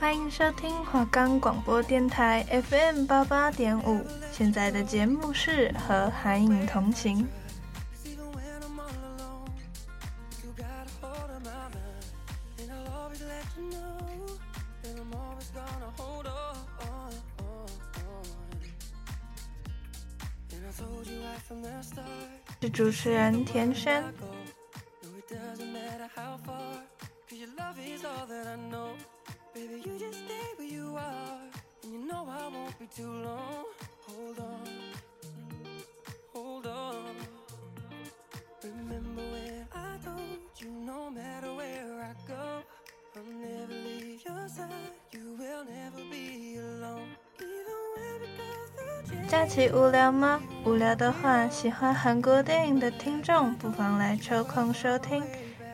欢迎收听华冈广播电台 FM 八八点五，现在的节目是和韩影同行。是主持人田轩。假期无聊吗？无聊的话，喜欢韩国电影的听众不妨来抽空收听，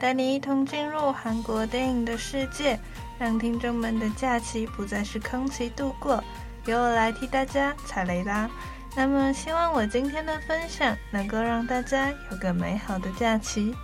带你一同进入韩国电影的世界，让听众们的假期不再是空期度过，由我来替大家踩雷啦。那么，希望我今天的分享能够让大家有个美好的假期。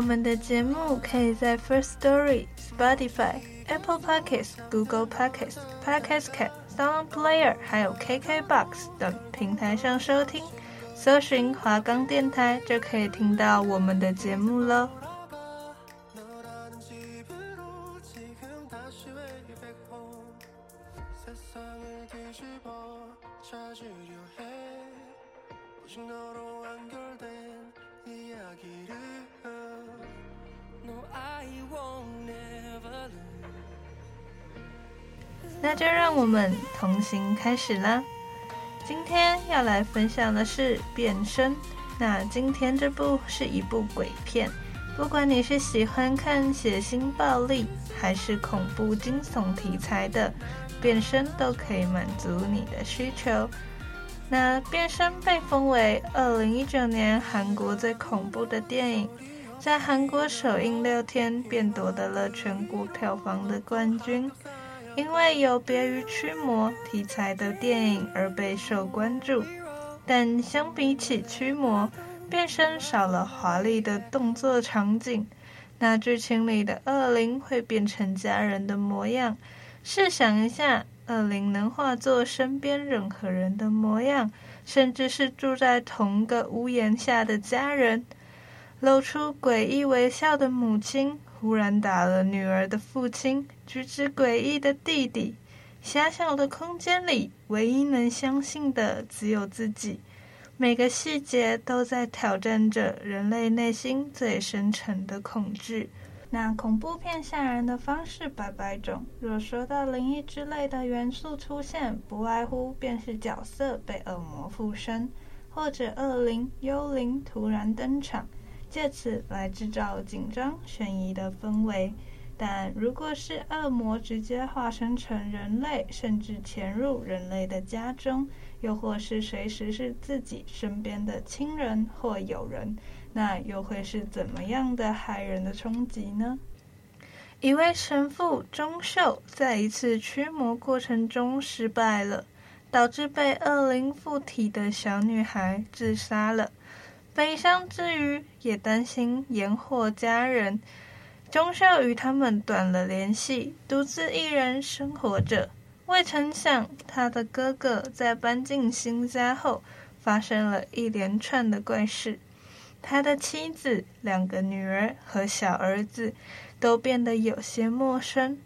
我们的节目可以在 First Story、Spotify、Apple Podcasts、Google Podcasts、Podcast Cat、Sound Player，还有 KKBox 等平台上收听，搜寻华冈电台就可以听到我们的节目喽。那就让我们同行开始啦。今天要来分享的是《变身》。那今天这部是一部鬼片，不管你是喜欢看血腥暴力，还是恐怖惊悚题材的，《变身》都可以满足你的需求。那《变身》被封为二零一九年韩国最恐怖的电影，在韩国首映六天便夺得了全国票房的冠军。因为有别于驱魔题材的电影而备受关注，但相比起驱魔，变身少了华丽的动作场景。那剧情里的恶灵会变成家人的模样，试想一下，恶灵能化作身边任何人的模样，甚至是住在同个屋檐下的家人。露出诡异微笑的母亲。忽然打了女儿的父亲，举止诡异的弟弟，狭小的空间里，唯一能相信的只有自己。每个细节都在挑战着人类内心最深沉的恐惧。那恐怖片吓人的方式百百种，若说到灵异之类的元素出现，不外乎便是角色被恶魔附身，或者恶灵、幽灵突然登场。借此来制造紧张悬疑的氛围，但如果是恶魔直接化身成人类，甚至潜入人类的家中，又或是随时是自己身边的亲人或友人，那又会是怎么样的骇人的冲击呢？一位神父钟秀在一次驱魔过程中失败了，导致被恶灵附体的小女孩自杀了。悲伤之余，也担心延祸家人。钟秀与他们断了联系，独自一人生活着。未曾想，他的哥哥在搬进新家后，发生了一连串的怪事。他的妻子、两个女儿和小儿子都变得有些陌生。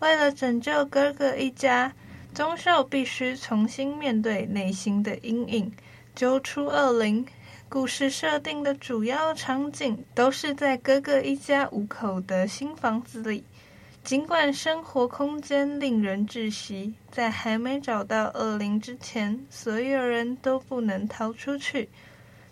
为了拯救哥哥一家，宗秀必须重新面对内心的阴影，揪出恶灵。故事设定的主要场景都是在哥哥一家五口的新房子里。尽管生活空间令人窒息，在还没找到恶灵之前，所有人都不能逃出去。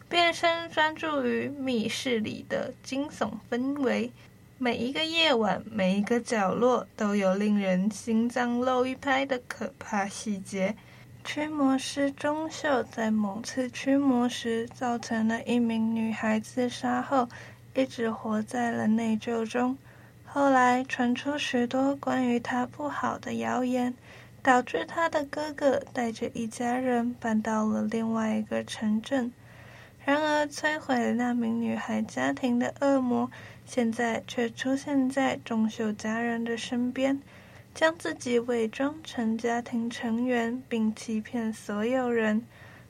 变身专注于密室里的惊悚氛围，每一个夜晚，每一个角落都有令人心脏漏一拍的可怕细节。驱魔师钟秀在某次驱魔时，造成了一名女孩自杀后，一直活在了内疚中。后来传出许多关于他不好的谣言，导致他的哥哥带着一家人搬到了另外一个城镇。然而，摧毁了那名女孩家庭的恶魔，现在却出现在钟秀家人的身边，将自己伪装成家庭成员，并欺骗所有人。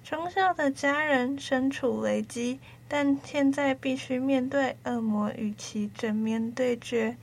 忠秀的家人身处危机，但现在必须面对恶魔与其正面对决。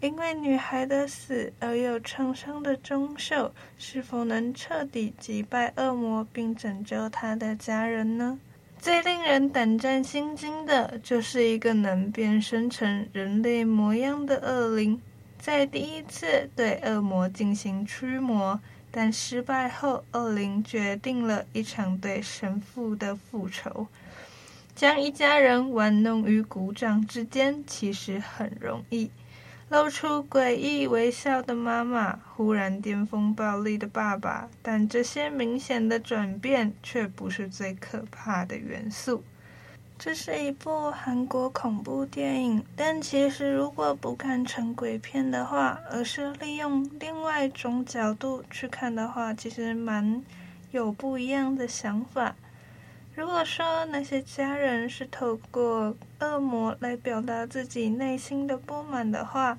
因为女孩的死而有创伤的忠秀，是否能彻底击败恶魔并拯救他的家人呢？最令人胆战心惊的就是一个能变身成人类模样的恶灵，在第一次对恶魔进行驱魔，但失败后，恶灵决定了一场对神父的复仇，将一家人玩弄于股掌之间，其实很容易。露出诡异微笑的妈妈，忽然巅峰暴力的爸爸，但这些明显的转变却不是最可怕的元素。这是一部韩国恐怖电影，但其实如果不看成鬼片的话，而是利用另外一种角度去看的话，其实蛮有不一样的想法。如果说那些家人是透过恶魔来表达自己内心的不满的话，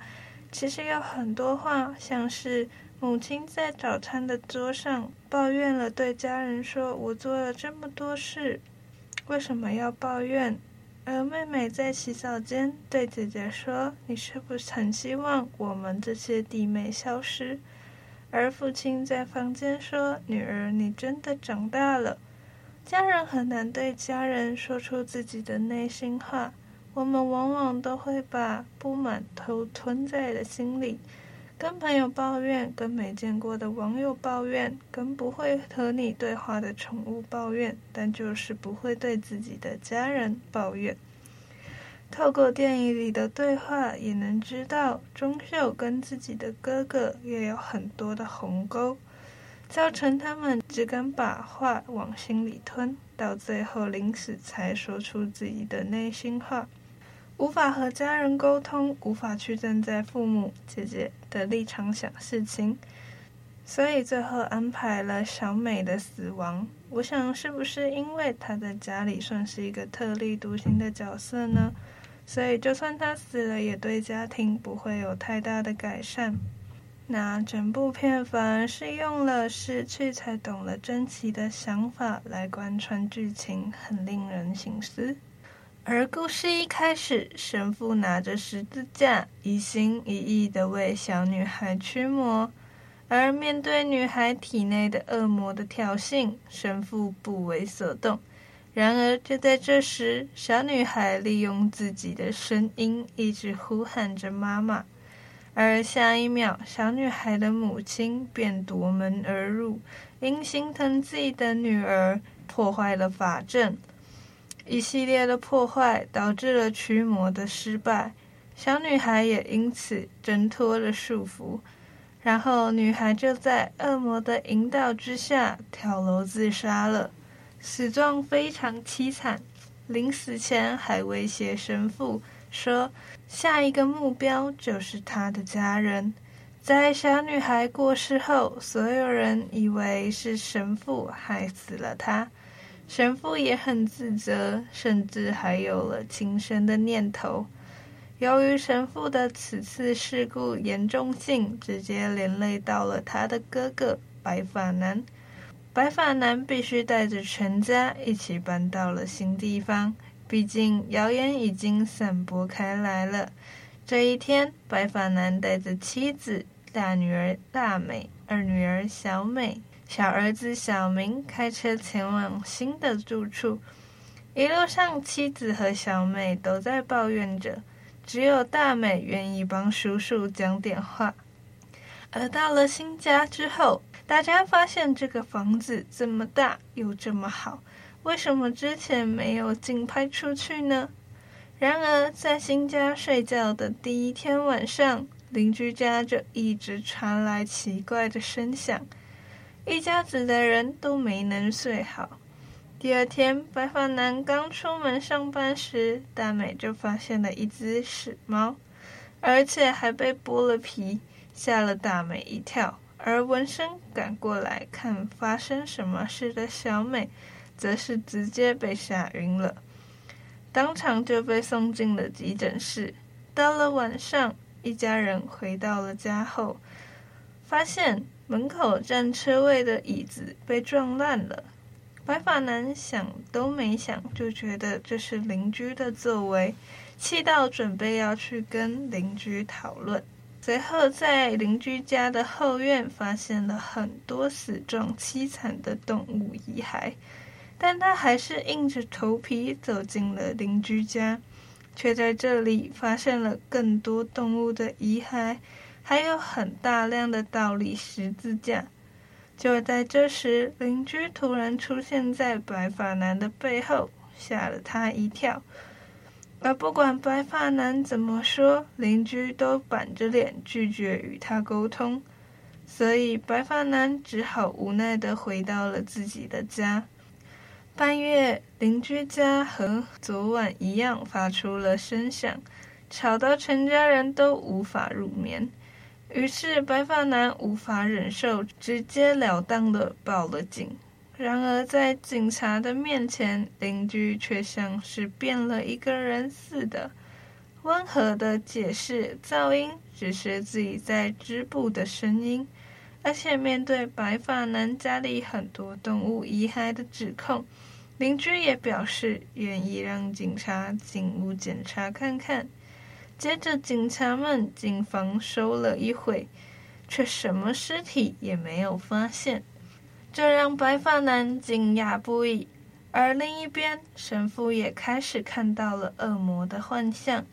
其实有很多话，像是母亲在早餐的桌上抱怨了，对家人说：“我做了这么多事，为什么要抱怨？”而妹妹在洗澡间对姐姐说：“你是不是很希望我们这些弟妹消失？”而父亲在房间说：“女儿，你真的长大了。”家人很难对家人说出自己的内心话，我们往往都会把不满都吞在了心里，跟朋友抱怨，跟没见过的网友抱怨，跟不会和你对话的宠物抱怨，但就是不会对自己的家人抱怨。透过电影里的对话，也能知道钟秀跟自己的哥哥也有很多的鸿沟。造成他们只敢把话往心里吞，到最后临死才说出自己的内心话，无法和家人沟通，无法去站在父母、姐姐的立场想事情，所以最后安排了小美的死亡。我想，是不是因为她在家里算是一个特立独行的角色呢？所以就算她死了，也对家庭不会有太大的改善。那整部片反而是用了失去才懂了珍惜的想法来贯穿剧情，很令人省思。而故事一开始，神父拿着十字架，一心一意的为小女孩驱魔，而面对女孩体内的恶魔的挑衅，神父不为所动。然而就在这时，小女孩利用自己的声音，一直呼喊着妈妈。而下一秒，小女孩的母亲便夺门而入，因心疼自己的女儿，破坏了法阵。一系列的破坏导致了驱魔的失败，小女孩也因此挣脱了束缚。然后，女孩就在恶魔的引导之下跳楼自杀了，死状非常凄惨。临死前还威胁神父说。下一个目标就是他的家人。在小女孩过世后，所有人以为是神父害死了她，神父也很自责，甚至还有了轻生的念头。由于神父的此次事故严重性，直接连累到了他的哥哥白发男。白发男必须带着全家一起搬到了新地方。毕竟谣言已经散播开来了。这一天，白发男带着妻子、大女儿大美、二女儿小美、小儿子小明开车前往新的住处。一路上，妻子和小美都在抱怨着，只有大美愿意帮叔叔讲点话。而到了新家之后，大家发现这个房子这么大又这么好，为什么之前没有竞拍出去呢？然而，在新家睡觉的第一天晚上，邻居家就一直传来奇怪的声响，一家子的人都没能睡好。第二天，白发男刚出门上班时，大美就发现了一只屎猫，而且还被剥了皮，吓了大美一跳。而闻声赶过来看发生什么事的小美，则是直接被吓晕了，当场就被送进了急诊室。到了晚上，一家人回到了家后，发现门口占车位的椅子被撞烂了。白发男想都没想，就觉得这是邻居的作为，气到准备要去跟邻居讨论。随后，在邻居家的后院发现了很多死状凄惨的动物遗骸，但他还是硬着头皮走进了邻居家，却在这里发现了更多动物的遗骸，还有很大量的倒立十字架。就在这时，邻居突然出现在白发男的背后，吓了他一跳。而不管白发男怎么说，邻居都板着脸拒绝与他沟通，所以白发男只好无奈地回到了自己的家。半夜，邻居家和昨晚一样发出了声响，吵到全家人都无法入眠。于是，白发男无法忍受，直截了当的报了警。然而，在警察的面前，邻居却像是变了一个人似的，温和的解释噪音只是自己在织布的声音。而且，面对白发男家里很多动物遗骸的指控，邻居也表示愿意让警察进屋检查看看。接着，警察们进房搜了一会，却什么尸体也没有发现，这让白发男惊讶不已。而另一边，神父也开始看到了恶魔的幻象，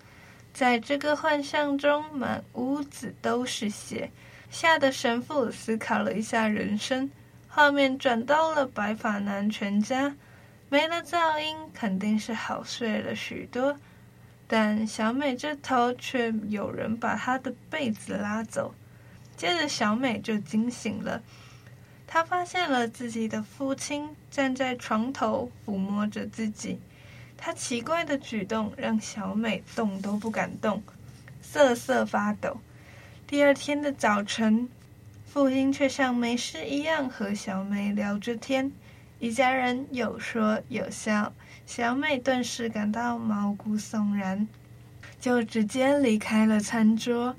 在这个幻象中，满屋子都是血，吓得神父思考了一下人生。画面转到了白发男全家，没了噪音，肯定是好睡了许多。但小美这头却有人把她的被子拉走，接着小美就惊醒了。她发现了自己的父亲站在床头抚摸着自己，他奇怪的举动让小美动都不敢动，瑟瑟发抖。第二天的早晨，父亲却像没事一样和小美聊着天，一家人有说有笑。小美顿时感到毛骨悚然，就直接离开了餐桌。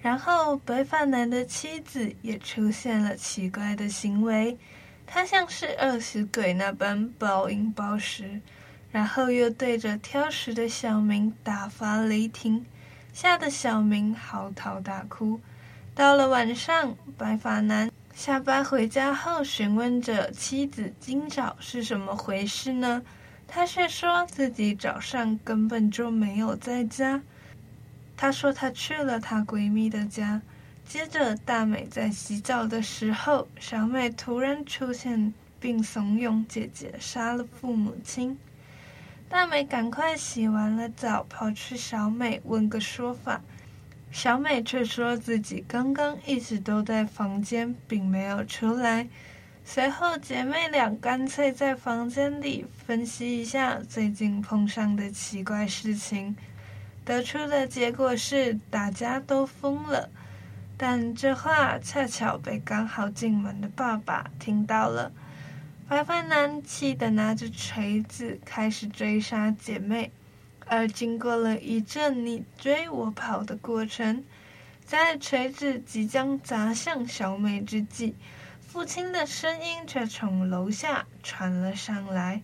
然后，白发男的妻子也出现了奇怪的行为，她像是饿死鬼那般暴饮暴食，然后又对着挑食的小明大发雷霆，吓得小明嚎啕大哭。到了晚上，白发男下班回家后询问着妻子：“今早是什么回事呢？”他却说自己早上根本就没有在家。他说他去了她闺蜜的家。接着，大美在洗澡的时候，小美突然出现，并怂恿姐姐杀了父母亲。大美赶快洗完了澡，跑去小美问个说法。小美却说自己刚刚一直都在房间，并没有出来。随后，姐妹俩干脆在房间里分析一下最近碰上的奇怪事情，得出的结果是大家都疯了。但这话恰巧被刚好进门的爸爸听到了。白发男气得拿着锤子开始追杀姐妹，而经过了一阵你追我跑的过程，在锤子即将砸向小美之际，父亲的声音却从楼下传了上来。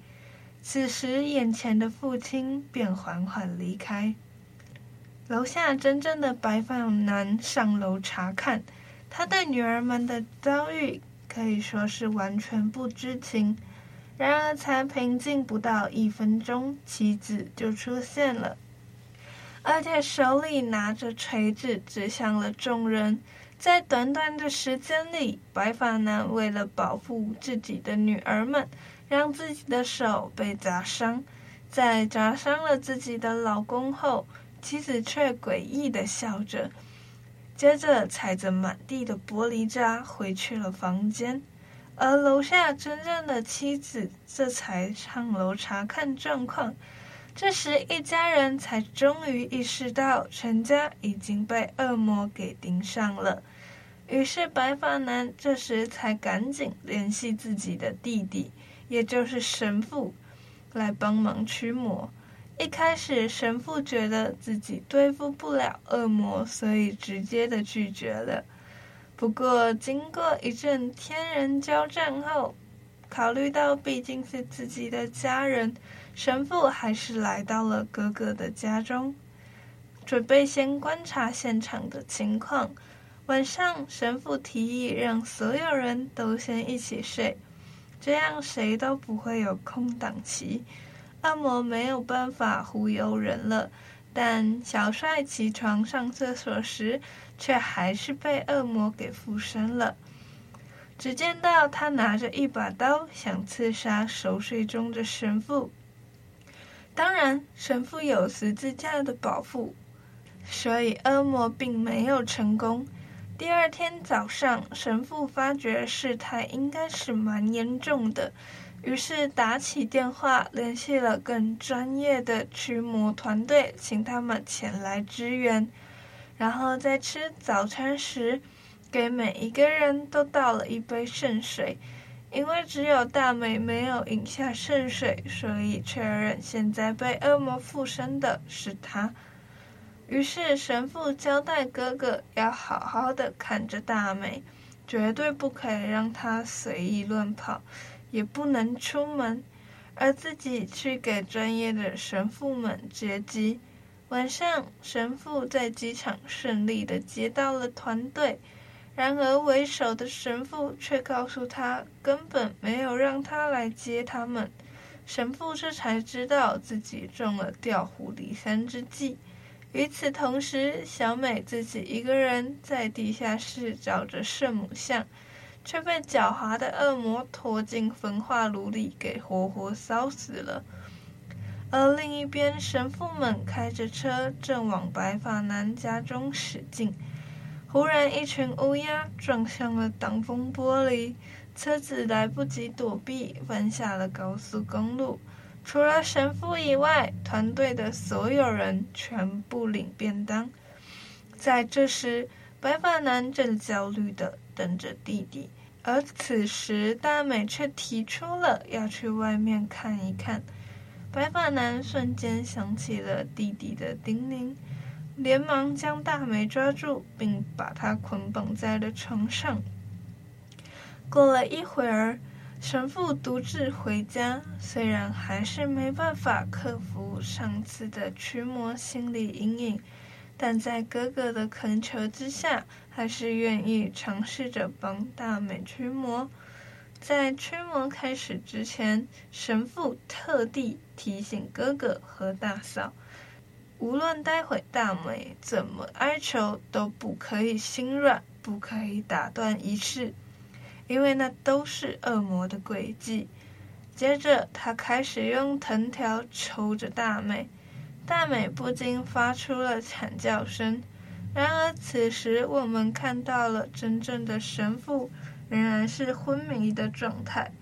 此时，眼前的父亲便缓缓离开。楼下真正的白发男上楼查看，他对女儿们的遭遇可以说是完全不知情。然而，才平静不到一分钟，妻子就出现了，而且手里拿着锤子，指向了众人。在短短的时间里，白发男为了保护自己的女儿们，让自己的手被砸伤。在砸伤了自己的老公后，妻子却诡异地笑着，接着踩着满地的玻璃渣回去了房间。而楼下真正的妻子这才上楼查看状况。这时，一家人才终于意识到全家已经被恶魔给盯上了。于是，白发男这时才赶紧联系自己的弟弟，也就是神父，来帮忙驱魔。一开始，神父觉得自己对付不了恶魔，所以直接的拒绝了。不过，经过一阵天人交战后，考虑到毕竟是自己的家人。神父还是来到了哥哥的家中，准备先观察现场的情况。晚上，神父提议让所有人都先一起睡，这样谁都不会有空档期。恶魔没有办法忽悠人了，但小帅起床上厕所时，却还是被恶魔给附身了。只见到他拿着一把刀，想刺杀熟睡中的神父。当然，神父有十字架的保护，所以恶魔并没有成功。第二天早上，神父发觉事态应该是蛮严重的，于是打起电话联系了更专业的驱魔团队，请他们前来支援。然后在吃早餐时，给每一个人都倒了一杯圣水。因为只有大美没有饮下圣水，所以确认现在被恶魔附身的是他。于是神父交代哥哥要好好的看着大美，绝对不可以让她随意乱跑，也不能出门，而自己去给专业的神父们接机。晚上，神父在机场顺利的接到了团队。然而，为首的神父却告诉他，根本没有让他来接他们。神父这才知道自己中了调虎离山之计。与此同时，小美自己一个人在地下室找着圣母像，却被狡猾的恶魔拖进焚化炉里，给活活烧死了。而另一边，神父们开着车正往白发男家中驶进。忽然，一群乌鸦撞向了挡风玻璃，车子来不及躲避，翻下了高速公路。除了神父以外，团队的所有人全部领便当。在这时，白发男正焦虑地等着弟弟，而此时大美却提出了要去外面看一看。白发男瞬间想起了弟弟的叮咛。连忙将大美抓住，并把她捆绑在了床上。过了一会儿，神父独自回家，虽然还是没办法克服上次的驱魔心理阴影，但在哥哥的恳求之下，还是愿意尝试着帮大美驱魔。在驱魔开始之前，神父特地提醒哥哥和大嫂。无论待会大美怎么哀求，都不可以心软，不可以打断仪式，因为那都是恶魔的诡计。接着，他开始用藤条抽着大美，大美不禁发出了惨叫声。然而，此时我们看到了真正的神父，仍然是昏迷的状态，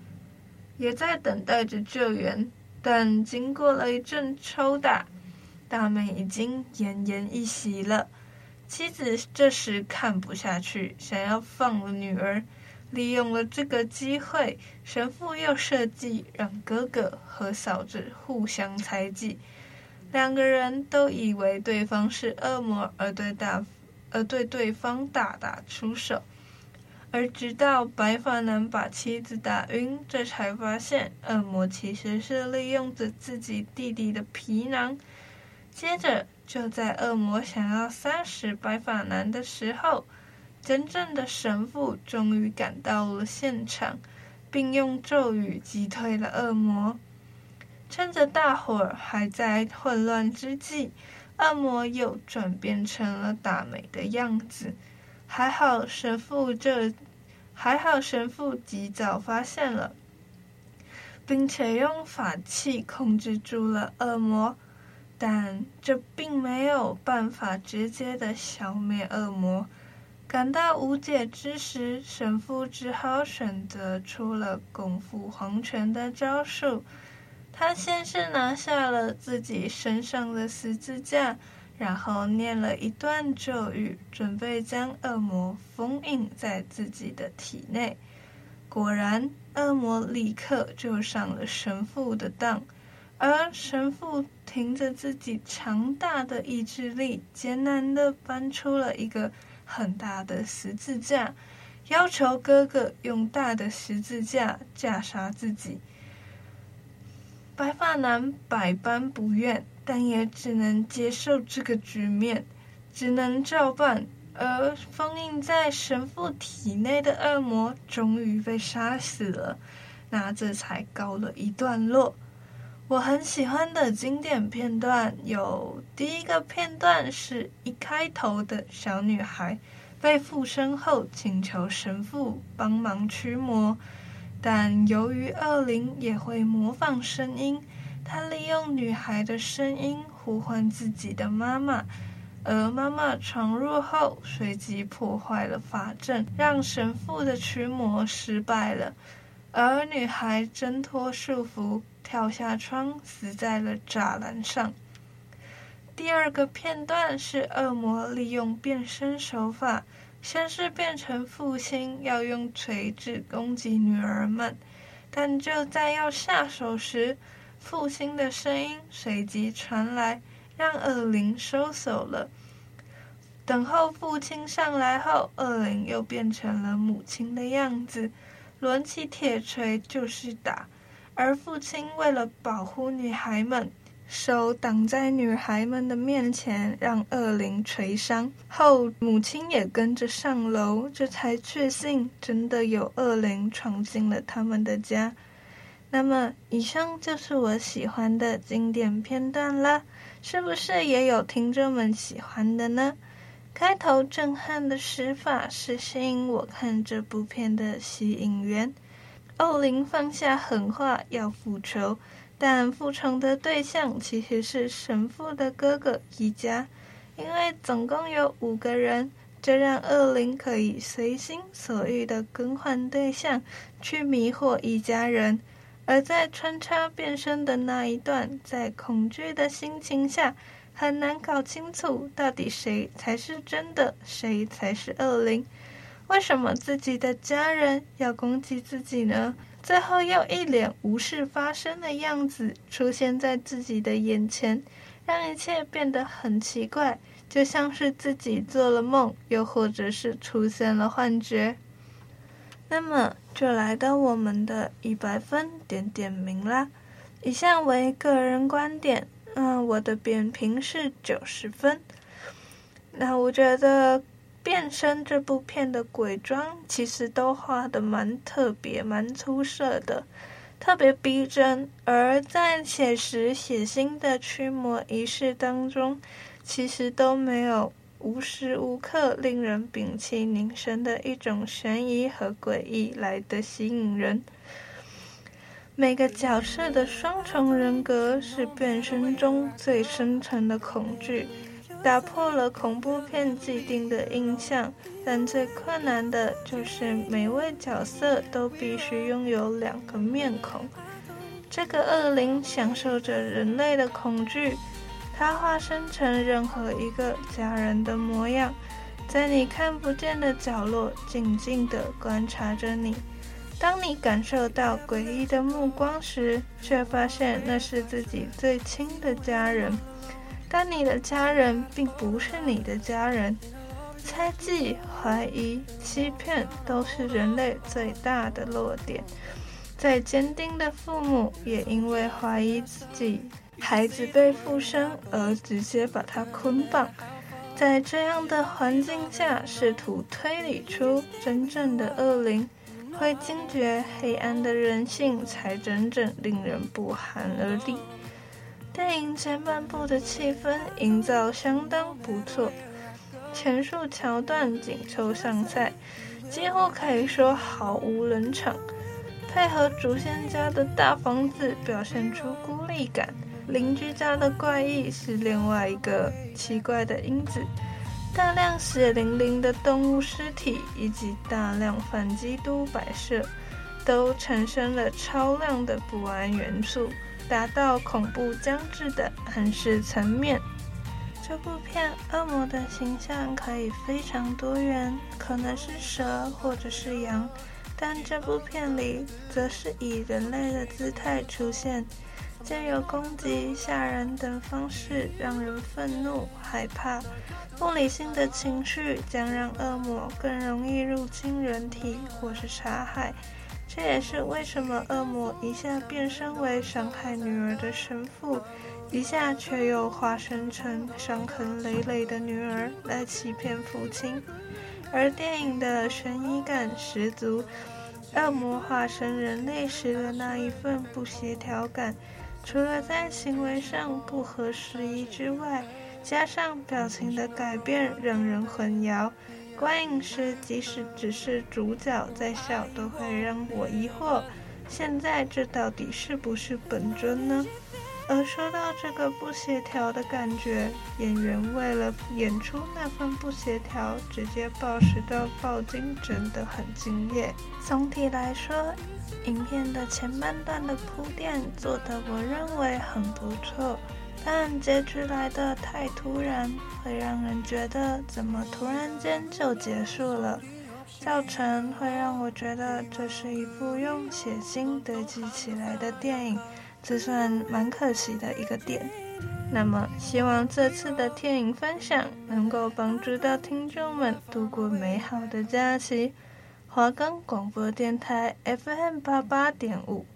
也在等待着救援。但经过了一阵抽打，大美已经奄奄一息了，妻子这时看不下去，想要放了女儿，利用了这个机会，神父又设计让哥哥和嫂子互相猜忌，两个人都以为对方是恶魔，而对大而对对方大打出手，而直到白发男把妻子打晕，这才发现恶魔其实是利用着自己弟弟的皮囊。接着，就在恶魔想要杀死白发男的时候，真正的神父终于赶到了现场，并用咒语击退了恶魔。趁着大伙儿还在混乱之际，恶魔又转变成了大美的样子。还好神父这，还好神父及早发现了，并且用法器控制住了恶魔。但这并没有办法直接的消灭恶魔。感到无解之时，神父只好选择出了共赴黄泉的招数。他先是拿下了自己身上的十字架，然后念了一段咒语，准备将恶魔封印在自己的体内。果然，恶魔立刻就上了神父的当。而神父凭着自己强大的意志力，艰难的搬出了一个很大的十字架，要求哥哥用大的十字架架杀自己。白发男百般不愿，但也只能接受这个局面，只能照办。而封印在神父体内的恶魔终于被杀死了，那这才告了一段落。我很喜欢的经典片段有第一个片段，是一开头的小女孩被附身后，请求神父帮忙驱魔，但由于恶灵也会模仿声音，他利用女孩的声音呼唤自己的妈妈，而妈妈闯入后，随即破坏了法阵，让神父的驱魔失败了，而女孩挣脱束缚。跳下窗，死在了栅栏上。第二个片段是恶魔利用变身手法，先是变成父亲，要用锤子攻击女儿们，但就在要下手时，父亲的声音随即传来，让恶灵收手了。等候父亲上来后，恶灵又变成了母亲的样子，抡起铁锤就是打。而父亲为了保护女孩们，手挡在女孩们的面前，让恶灵锤伤后，母亲也跟着上楼，这才确信真的有恶灵闯进了他们的家。那么，以上就是我喜欢的经典片段了，是不是也有听众们喜欢的呢？开头震撼的施法是吸引我看这部片的吸引源。恶灵放下狠话要复仇，但复仇的对象其实是神父的哥哥一家，因为总共有五个人，这让恶灵可以随心所欲的更换对象，去迷惑一家人。而在穿插变身的那一段，在恐惧的心情下，很难搞清楚到底谁才是真的，谁才是恶灵。为什么自己的家人要攻击自己呢？最后又一脸无事发生的样子出现在自己的眼前，让一切变得很奇怪，就像是自己做了梦，又或者是出现了幻觉。那么就来到我们的一百分点点名啦。以下为个人观点，嗯，我的点评是九十分。那我觉得。变身这部片的鬼妆其实都画得蛮特别、蛮出色的，特别逼真。而在写实血腥的驱魔仪式当中，其实都没有无时无刻令人屏气凝神的一种悬疑和诡异来的吸引人。每个角色的双重人格是变身中最深层的恐惧。打破了恐怖片既定的印象，但最困难的就是每位角色都必须拥有两个面孔。这个恶灵享受着人类的恐惧，它化身成任何一个家人的模样，在你看不见的角落静静地观察着你。当你感受到诡异的目光时，却发现那是自己最亲的家人。但你的家人并不是你的家人，猜忌、怀疑、欺骗都是人类最大的弱点。再坚定的父母也因为怀疑自己孩子被附身而直接把他捆绑。在这样的环境下，试图推理出真正的恶灵，会惊觉黑暗的人性，才真正令人不寒而栗。电影前半部的气氛营造相当不错，前述桥段紧凑上菜，几乎可以说毫无冷场。配合竹仙家的大房子，表现出孤立感。邻居家的怪异是另外一个奇怪的因子，大量血淋淋的动物尸体以及大量反基督摆设，都产生了超量的不安元素，达到恐怖将至的暗示层面。这部片恶魔的形象可以非常多元，可能是蛇或者是羊，但这部片里则是以人类的姿态出现。借由攻击、吓人等方式，让人愤怒、害怕。不理性的情绪将让恶魔更容易入侵人体或是杀害。这也是为什么恶魔一下变身为伤害女儿的神父，一下却又化身成伤痕累累的女儿来欺骗父亲。而电影的悬疑感十足，恶魔化身人类时的那一份不协调感。除了在行为上不合时宜之外，加上表情的改变让人混淆，观影时即使只是主角在笑，都会让我疑惑：现在这到底是不是本尊呢？而说到这个不协调的感觉，演员为了演出那份不协调，直接暴食到爆筋，真的很敬业。总体来说，影片的前半段的铺垫做得我认为很不错，但结局来得太突然，会让人觉得怎么突然间就结束了，造成会让我觉得这是一部用血腥堆积起来的电影。这算蛮可惜的一个点。那么，希望这次的电影分享能够帮助到听众们度过美好的假期。华冈广播电台 FM 八八点五。